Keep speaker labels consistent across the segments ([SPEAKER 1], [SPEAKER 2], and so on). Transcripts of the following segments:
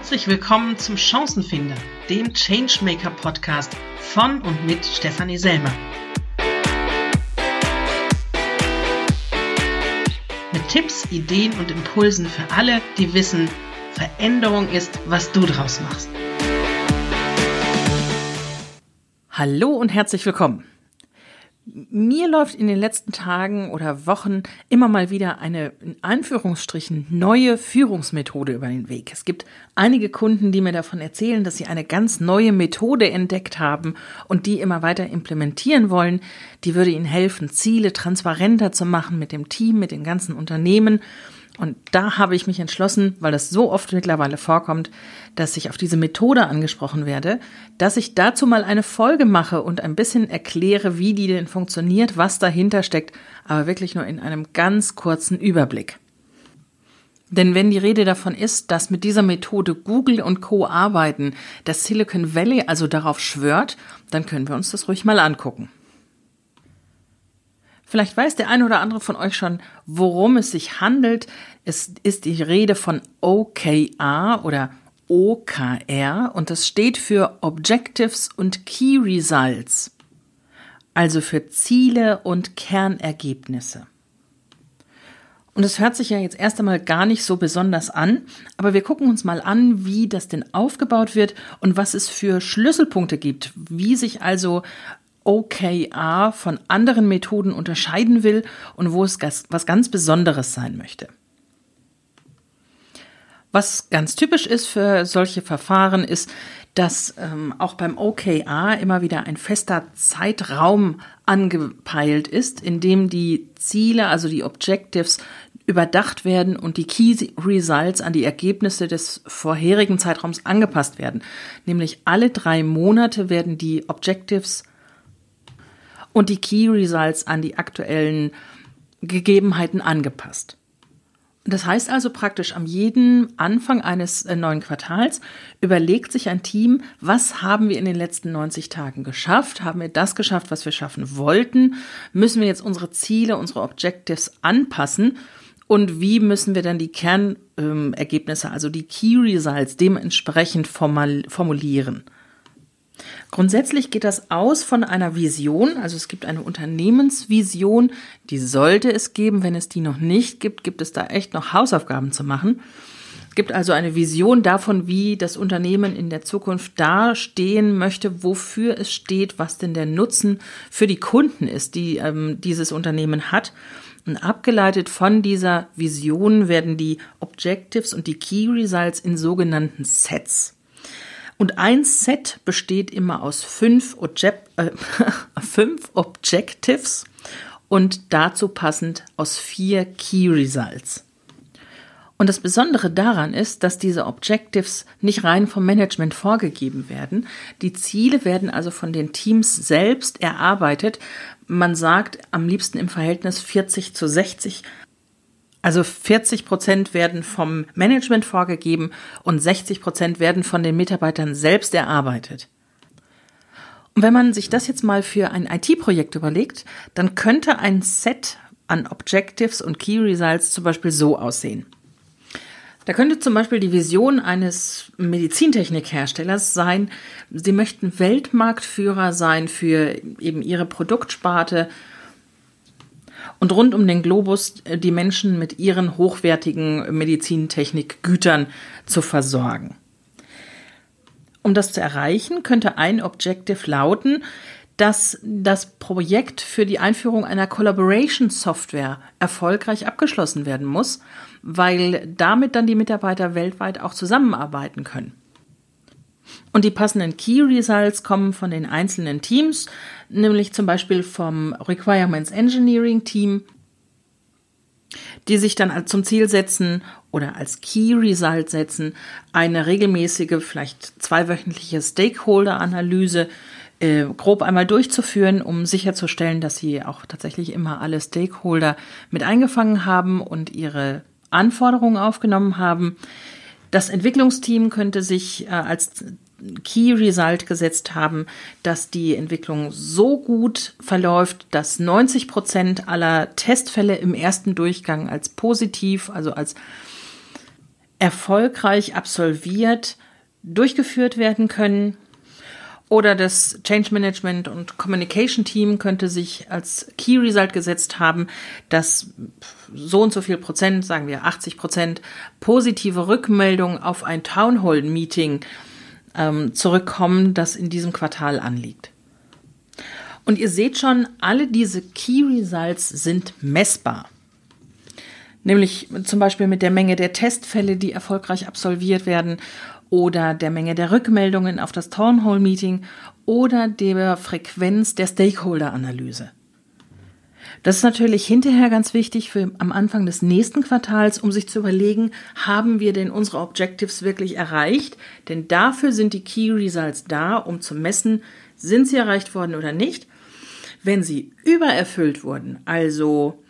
[SPEAKER 1] Herzlich willkommen zum Chancenfinder, dem Changemaker Podcast von und mit Stefanie Selmer. Mit Tipps, Ideen und Impulsen für alle, die wissen, Veränderung ist, was du draus machst. Hallo und herzlich willkommen. Mir läuft in den letzten Tagen oder Wochen immer mal wieder eine in Anführungsstrichen neue Führungsmethode über den Weg. Es gibt einige Kunden, die mir davon erzählen, dass sie eine ganz neue Methode entdeckt haben und die immer weiter implementieren wollen. Die würde ihnen helfen, Ziele transparenter zu machen mit dem Team, mit den ganzen Unternehmen und da habe ich mich entschlossen, weil das so oft mittlerweile vorkommt, dass ich auf diese Methode angesprochen werde, dass ich dazu mal eine Folge mache und ein bisschen erkläre, wie die denn funktioniert, was dahinter steckt, aber wirklich nur in einem ganz kurzen Überblick. Denn wenn die Rede davon ist, dass mit dieser Methode Google und Co arbeiten, dass Silicon Valley also darauf schwört, dann können wir uns das ruhig mal angucken. Vielleicht weiß der eine oder andere von euch schon, worum es sich handelt. Es ist die Rede von OKR oder OKR und das steht für Objectives und Key Results, also für Ziele und Kernergebnisse. Und es hört sich ja jetzt erst einmal gar nicht so besonders an, aber wir gucken uns mal an, wie das denn aufgebaut wird und was es für Schlüsselpunkte gibt, wie sich also OKR von anderen Methoden unterscheiden will und wo es was ganz Besonderes sein möchte. Was ganz typisch ist für solche Verfahren ist, dass ähm, auch beim OKR immer wieder ein fester Zeitraum angepeilt ist, in dem die Ziele, also die Objectives, überdacht werden und die Key Results an die Ergebnisse des vorherigen Zeitraums angepasst werden. Nämlich alle drei Monate werden die Objectives und die Key Results an die aktuellen Gegebenheiten angepasst. Das heißt also praktisch am jeden Anfang eines äh, neuen Quartals überlegt sich ein Team, was haben wir in den letzten 90 Tagen geschafft? Haben wir das geschafft, was wir schaffen wollten? Müssen wir jetzt unsere Ziele, unsere Objectives anpassen? Und wie müssen wir dann die Kernergebnisse, ähm, also die Key Results dementsprechend formulieren? Grundsätzlich geht das aus von einer Vision, also es gibt eine Unternehmensvision, die sollte es geben. Wenn es die noch nicht gibt, gibt es da echt noch Hausaufgaben zu machen. Es gibt also eine Vision davon, wie das Unternehmen in der Zukunft dastehen möchte, wofür es steht, was denn der Nutzen für die Kunden ist, die ähm, dieses Unternehmen hat. Und abgeleitet von dieser Vision werden die Objectives und die Key Results in sogenannten Sets und ein Set besteht immer aus fünf, Object äh, fünf Objectives und dazu passend aus vier Key Results. Und das Besondere daran ist, dass diese Objectives nicht rein vom Management vorgegeben werden. Die Ziele werden also von den Teams selbst erarbeitet. Man sagt am liebsten im Verhältnis 40 zu 60 also 40 Prozent werden vom Management vorgegeben und 60 Prozent werden von den Mitarbeitern selbst erarbeitet. Und wenn man sich das jetzt mal für ein IT-Projekt überlegt, dann könnte ein Set an Objectives und Key Results zum Beispiel so aussehen. Da könnte zum Beispiel die Vision eines Medizintechnikherstellers sein, sie möchten Weltmarktführer sein für eben ihre Produktsparte und rund um den Globus äh, die Menschen mit ihren hochwertigen Medizintechnikgütern zu versorgen. Um das zu erreichen, könnte ein Objective lauten, dass das Projekt für die Einführung einer Collaboration Software erfolgreich abgeschlossen werden muss, weil damit dann die Mitarbeiter weltweit auch zusammenarbeiten können. Und die passenden Key Results kommen von den einzelnen Teams, nämlich zum Beispiel vom Requirements Engineering Team, die sich dann zum Ziel setzen oder als Key Result setzen, eine regelmäßige, vielleicht zweiwöchentliche Stakeholder-Analyse äh, grob einmal durchzuführen, um sicherzustellen, dass sie auch tatsächlich immer alle Stakeholder mit eingefangen haben und ihre Anforderungen aufgenommen haben. Das Entwicklungsteam könnte sich äh, als Key Result gesetzt haben, dass die Entwicklung so gut verläuft, dass 90 Prozent aller Testfälle im ersten Durchgang als positiv, also als erfolgreich absolviert durchgeführt werden können. Oder das Change Management und Communication Team könnte sich als Key Result gesetzt haben, dass so und so viel Prozent, sagen wir 80 Prozent, positive Rückmeldungen auf ein Town Hall Meeting ähm, zurückkommen, das in diesem Quartal anliegt. Und ihr seht schon, alle diese Key Results sind messbar. Nämlich zum Beispiel mit der Menge der Testfälle, die erfolgreich absolviert werden oder der Menge der Rückmeldungen auf das Town Hall Meeting oder der Frequenz der Stakeholder-Analyse. Das ist natürlich hinterher ganz wichtig für am Anfang des nächsten Quartals, um sich zu überlegen, haben wir denn unsere Objectives wirklich erreicht? Denn dafür sind die Key Results da, um zu messen, sind sie erreicht worden oder nicht. Wenn sie übererfüllt wurden, also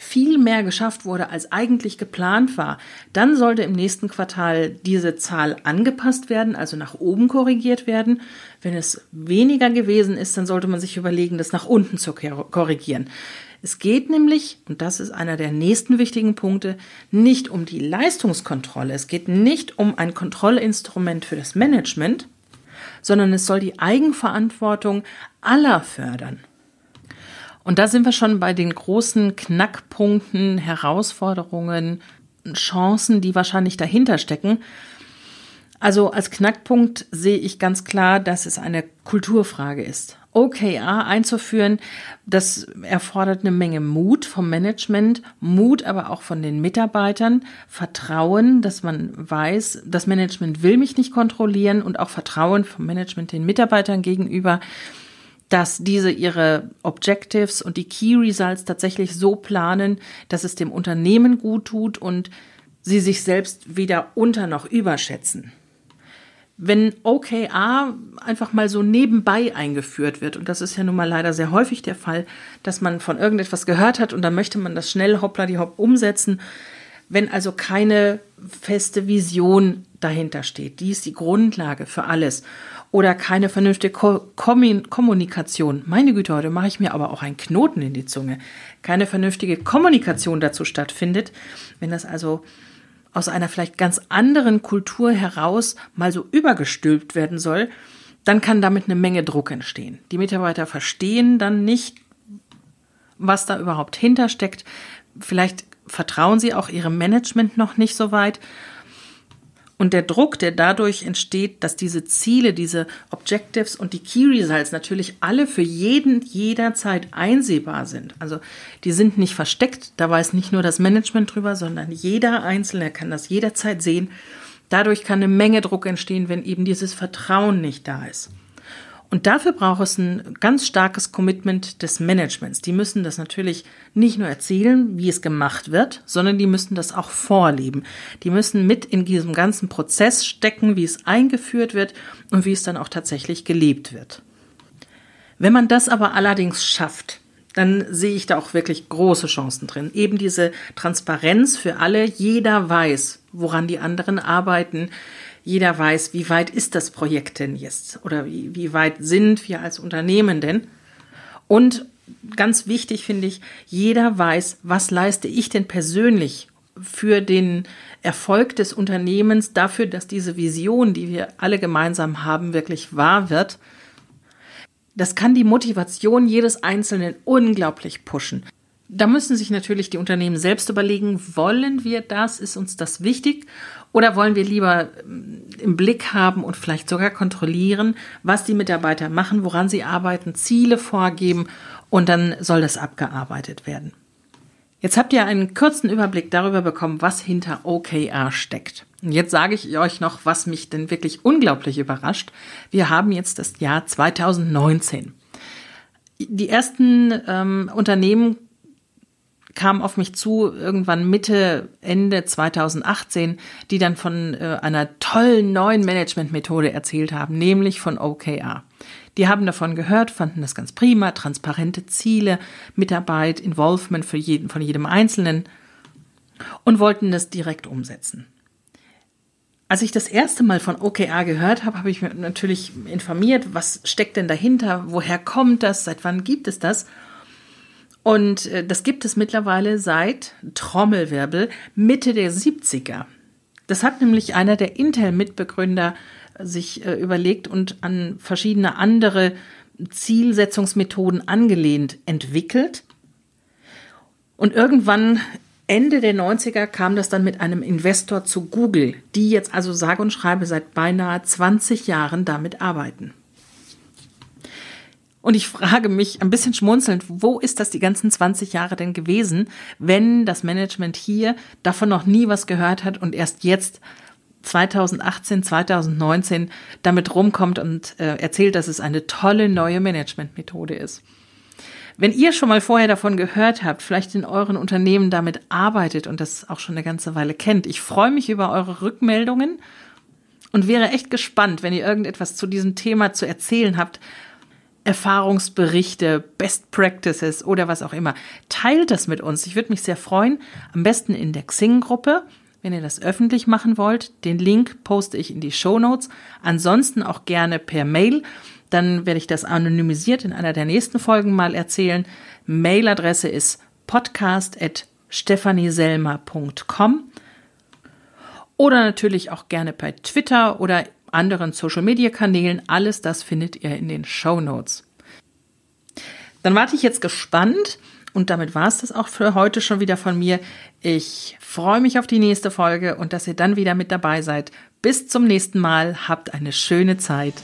[SPEAKER 1] viel mehr geschafft wurde, als eigentlich geplant war, dann sollte im nächsten Quartal diese Zahl angepasst werden, also nach oben korrigiert werden. Wenn es weniger gewesen ist, dann sollte man sich überlegen, das nach unten zu korrigieren. Es geht nämlich, und das ist einer der nächsten wichtigen Punkte, nicht um die Leistungskontrolle. Es geht nicht um ein Kontrollinstrument für das Management, sondern es soll die Eigenverantwortung aller fördern. Und da sind wir schon bei den großen Knackpunkten, Herausforderungen, Chancen, die wahrscheinlich dahinter stecken. Also als Knackpunkt sehe ich ganz klar, dass es eine Kulturfrage ist. OKR einzuführen, das erfordert eine Menge Mut vom Management, Mut aber auch von den Mitarbeitern, Vertrauen, dass man weiß, das Management will mich nicht kontrollieren und auch Vertrauen vom Management den Mitarbeitern gegenüber, dass diese ihre Objectives und die Key Results tatsächlich so planen, dass es dem Unternehmen gut tut und sie sich selbst weder unter noch überschätzen. Wenn OKR einfach mal so nebenbei eingeführt wird, und das ist ja nun mal leider sehr häufig der Fall, dass man von irgendetwas gehört hat und dann möchte man das schnell hoppla die hopp umsetzen, wenn also keine feste Vision dahinter steht, die ist die Grundlage für alles oder keine vernünftige Ko Kommunikation. Meine Güte, heute mache ich mir aber auch einen Knoten in die Zunge. Keine vernünftige Kommunikation dazu stattfindet, wenn das also aus einer vielleicht ganz anderen Kultur heraus mal so übergestülpt werden soll, dann kann damit eine Menge Druck entstehen. Die Mitarbeiter verstehen dann nicht, was da überhaupt hintersteckt. Vielleicht vertrauen sie auch ihrem Management noch nicht so weit und der Druck, der dadurch entsteht, dass diese Ziele, diese Objectives und die Key Results natürlich alle für jeden jederzeit einsehbar sind. Also die sind nicht versteckt, da weiß nicht nur das Management drüber, sondern jeder Einzelne kann das jederzeit sehen. Dadurch kann eine Menge Druck entstehen, wenn eben dieses Vertrauen nicht da ist. Und dafür braucht es ein ganz starkes Commitment des Managements. Die müssen das natürlich nicht nur erzählen, wie es gemacht wird, sondern die müssen das auch vorleben. Die müssen mit in diesem ganzen Prozess stecken, wie es eingeführt wird und wie es dann auch tatsächlich gelebt wird. Wenn man das aber allerdings schafft, dann sehe ich da auch wirklich große Chancen drin. Eben diese Transparenz für alle. Jeder weiß, woran die anderen arbeiten jeder weiß, wie weit ist das Projekt denn jetzt oder wie, wie weit sind wir als Unternehmen denn. Und ganz wichtig finde ich, jeder weiß, was leiste ich denn persönlich für den Erfolg des Unternehmens, dafür, dass diese Vision, die wir alle gemeinsam haben, wirklich wahr wird. Das kann die Motivation jedes Einzelnen unglaublich pushen. Da müssen sich natürlich die Unternehmen selbst überlegen, wollen wir das, ist uns das wichtig oder wollen wir lieber ähm, im Blick haben und vielleicht sogar kontrollieren, was die Mitarbeiter machen, woran sie arbeiten, Ziele vorgeben und dann soll das abgearbeitet werden. Jetzt habt ihr einen kurzen Überblick darüber bekommen, was hinter OKR steckt. Und jetzt sage ich euch noch, was mich denn wirklich unglaublich überrascht. Wir haben jetzt das Jahr 2019. Die ersten ähm, Unternehmen kam auf mich zu, irgendwann Mitte, Ende 2018, die dann von äh, einer tollen neuen Managementmethode erzählt haben, nämlich von OKR. Die haben davon gehört, fanden das ganz prima, transparente Ziele, Mitarbeit, Involvement für jeden, von jedem Einzelnen und wollten das direkt umsetzen. Als ich das erste Mal von OKR gehört habe, habe ich mich natürlich informiert, was steckt denn dahinter, woher kommt das, seit wann gibt es das? Und äh, das gibt es mittlerweile seit Trommelwirbel Mitte der 70er. Das hat nämlich einer der Intel-Mitbegründer sich äh, überlegt und an verschiedene andere Zielsetzungsmethoden angelehnt entwickelt. Und irgendwann Ende der 90er kam das dann mit einem Investor zu Google, die jetzt also sage und schreibe seit beinahe 20 Jahren damit arbeiten. Und ich frage mich ein bisschen schmunzelnd, wo ist das die ganzen 20 Jahre denn gewesen, wenn das Management hier davon noch nie was gehört hat und erst jetzt 2018, 2019 damit rumkommt und äh, erzählt, dass es eine tolle neue Managementmethode ist. Wenn ihr schon mal vorher davon gehört habt, vielleicht in euren Unternehmen damit arbeitet und das auch schon eine ganze Weile kennt, ich freue mich über eure Rückmeldungen und wäre echt gespannt, wenn ihr irgendetwas zu diesem Thema zu erzählen habt. Erfahrungsberichte, Best Practices oder was auch immer. Teilt das mit uns. Ich würde mich sehr freuen. Am besten in der Xing-Gruppe, wenn ihr das öffentlich machen wollt. Den Link poste ich in die Show Notes. Ansonsten auch gerne per Mail dann werde ich das anonymisiert in einer der nächsten Folgen mal erzählen. Mailadresse ist podcast.stephanieselmer.com oder natürlich auch gerne bei Twitter oder anderen Social Media Kanälen. Alles das findet ihr in den Show Notes. Dann warte ich jetzt gespannt und damit war es das auch für heute schon wieder von mir. Ich freue mich auf die nächste Folge und dass ihr dann wieder mit dabei seid. Bis zum nächsten Mal. Habt eine schöne Zeit.